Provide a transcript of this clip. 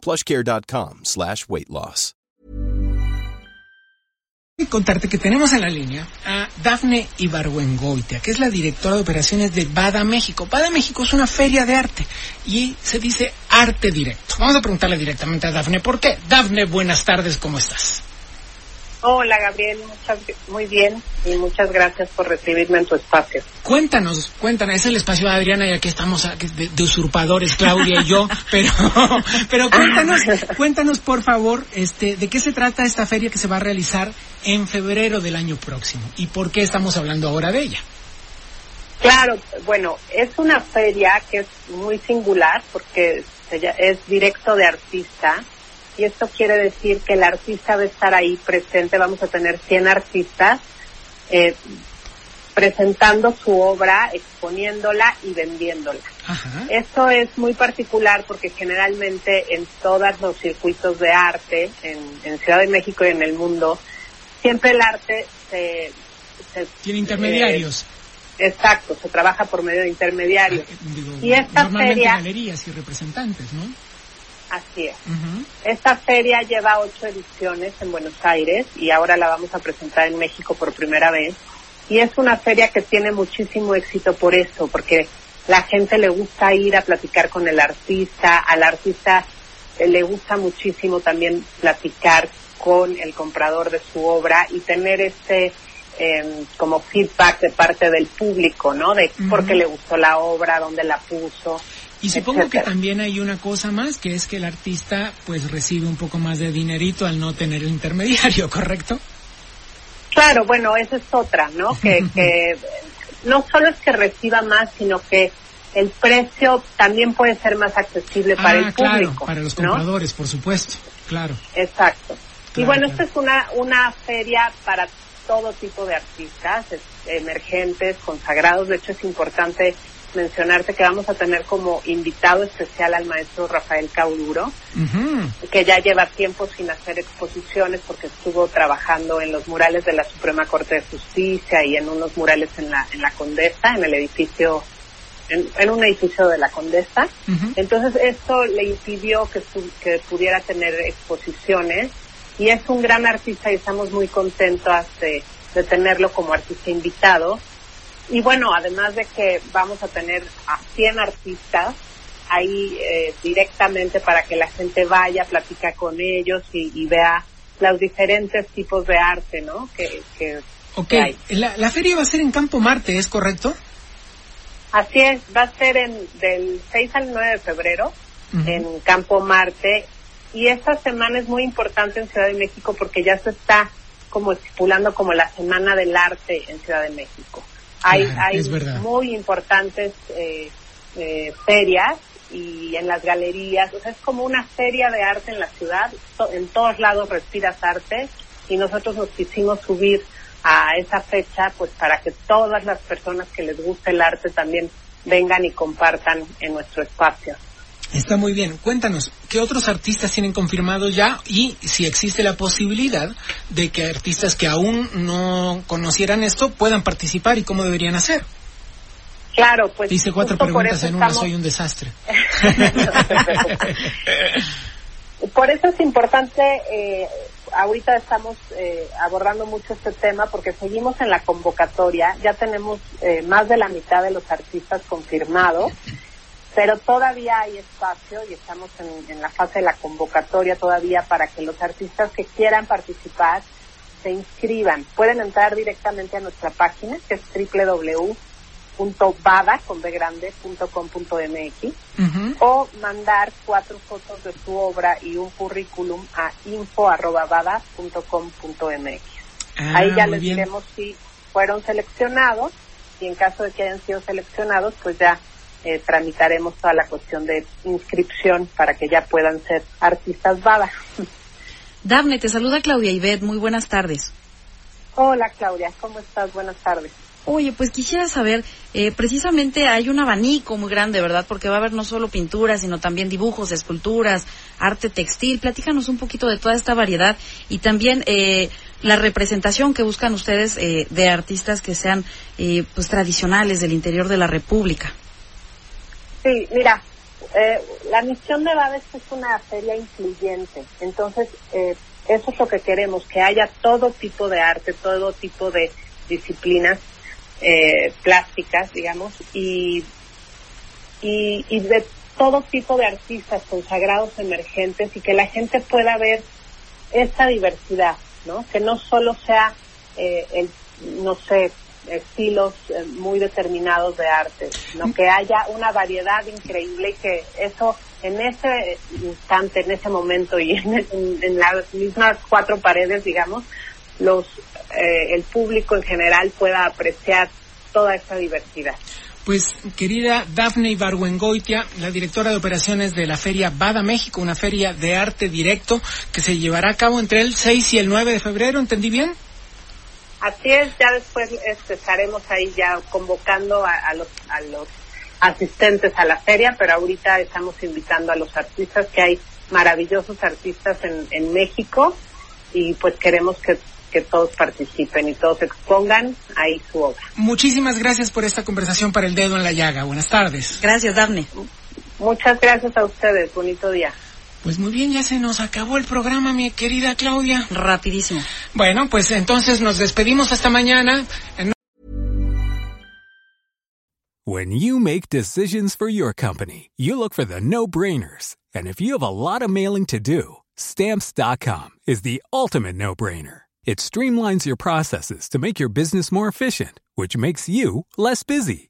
plushcare.com slash weight loss. Contarte que tenemos en la línea a Dafne Ibargüengoitia, que es la directora de operaciones de Bada México. Bada México es una feria de arte y se dice arte directo. Vamos a preguntarle directamente a Dafne por qué. Dafne, buenas tardes, ¿cómo estás? Hola Gabriel, muchas, muy bien y muchas gracias por recibirme en tu espacio. Cuéntanos, cuéntanos, es el espacio de Adriana y aquí estamos de, de usurpadores, Claudia y yo, pero, pero cuéntanos, cuéntanos por favor, este, de qué se trata esta feria que se va a realizar en febrero del año próximo y por qué estamos hablando ahora de ella. Claro, bueno, es una feria que es muy singular porque es directo de artista y esto quiere decir que el artista va a estar ahí presente, vamos a tener 100 artistas eh, presentando su obra, exponiéndola y vendiéndola. Esto es muy particular porque generalmente en todos los circuitos de arte, en, Ciudad de México y en el mundo, siempre el arte se... Tiene intermediarios. Eh, exacto, se trabaja por medio de intermediarios. Ah, y esta normalmente galerías y representantes, ¿no? Así es. Esta feria lleva ocho ediciones en Buenos Aires y ahora la vamos a presentar en México por primera vez. Y es una feria que tiene muchísimo éxito por eso, porque la gente le gusta ir a platicar con el artista, al artista le gusta muchísimo también platicar con el comprador de su obra y tener este em, como feedback de parte del público, ¿no? De por qué le gustó la obra, dónde la puso. Y supongo que también hay una cosa más, que es que el artista pues recibe un poco más de dinerito al no tener el intermediario, ¿correcto? Claro, bueno, esa es otra, ¿no? que, que no solo es que reciba más, sino que el precio también puede ser más accesible para el ah, claro, público. para los compradores, por supuesto, claro. Exacto. y bueno, esta es una, una feria para todo tipo de artistas, emergentes, consagrados. De hecho, es importante mencionarte que vamos a tener como invitado especial al maestro Rafael Cauduro, que ya lleva tiempo sin hacer exposiciones porque estuvo trabajando en los murales de la Suprema Corte de Justicia y en unos murales en la, en la Condesa, en el edificio, en, un edificio de la Condesa. Entonces esto le impidió que, que pudiera tener exposiciones y es un gran artista y estamos muy contentos de, de tenerlo como artista invitado y bueno, además de que vamos a tener a 100 artistas ahí eh, directamente para que la gente vaya, platica con ellos y, vea los diferentes tipos de arte, ¿no? Que, que, ok, La, feria va a ser en Campo Marte, ¿es correcto? Así es, va a ser en, del 6 al 9 de febrero en Campo Marte y esta semana es muy importante en Ciudad de México porque ya se está como estipulando como la Semana del Arte en Ciudad de México. Hay, hay muy importantes eh, eh, ferias y en las galerías, o sea, es como una feria de arte en la ciudad, en todos lados respiras arte y nosotros nos quisimos subir a esa fecha pues para que todas las personas que les guste el arte también vengan y compartan en nuestro espacio. Está muy bien. Cuéntanos, ¿qué otros artistas tienen confirmado ya y si existe la posibilidad de que artistas que aún no conocieran esto puedan participar y cómo deberían hacer? Claro, pues. Hice cuatro preguntas en una, soy un desastre. por eso es importante, eh, ahorita estamos eh, abordando mucho este tema porque seguimos en la convocatoria, ya tenemos eh, más de la mitad de los artistas confirmados pero todavía hay espacio y estamos en, la fase de la convocatoria todavía para que los artistas que quieran participar se inscriban. Pueden entrar directamente a nuestra página que es www.bada.com.mx o mandar cuatro fotos de su obra y un currículum a info.bada.com.mx. Ah, Ahí ya les diremos si fueron seleccionados y en caso de que hayan sido seleccionados, pues ya eh, tramitaremos toda la cuestión de inscripción para que ya puedan ser artistas BADA. Dafne, te saluda Claudia Ibet, muy buenas tardes. Hola Claudia, ¿cómo estás? Buenas tardes. Oye, pues quisiera saber, eh, precisamente hay un abanico muy grande, ¿verdad? Porque va a haber no solo pinturas, sino también dibujos, esculturas, arte textil. Platícanos un poquito de toda esta variedad y también eh, la representación que buscan ustedes eh, de artistas que sean pues tradicionales del interior de la República. Sí, mira, la misión de Babes es una feria incluyente. Entonces, eso es lo que queremos, que haya todo tipo de arte, todo tipo de disciplinas eh, plásticas, digamos, y, y, de todo tipo de artistas consagrados emergentes y que la gente pueda ver esta diversidad, ¿no? Que no solo sea, eh, el, no sé, estilos eh, muy determinados de arte, sino que haya una variedad increíble y que eso en ese instante, en ese momento y en, las mismas cuatro paredes, digamos, los eh, el público en general pueda apreciar toda esta diversidad. Pues, querida Dafne Ibargüengoitia, la directora de operaciones de la Feria Bada México, una feria de arte directo que se llevará a cabo entre el 6 y el 9 de febrero, ¿entendí bien? Así es, ya después este, estaremos ahí ya convocando a, los, a los asistentes a la feria, pero ahorita estamos invitando a los artistas, que hay maravillosos artistas en, en México y pues queremos que que todos participen y todos expongan ahí su obra. Muchísimas gracias por esta conversación para el dedo en la llaga. Buenas tardes. Gracias, Daphne. Muchas gracias a ustedes. Bonito día. Pues muy bien, ya se nos acabó el programa, mi querida Claudia. Rapidísimo. Bueno, pues entonces nos despedimos hasta mañana. When you make decisions for your company, you look for the no-brainers. And if you have a lot of mailing to do, stamps.com is the ultimate no-brainer. It streamlines your processes to make your business more efficient, which makes you less busy.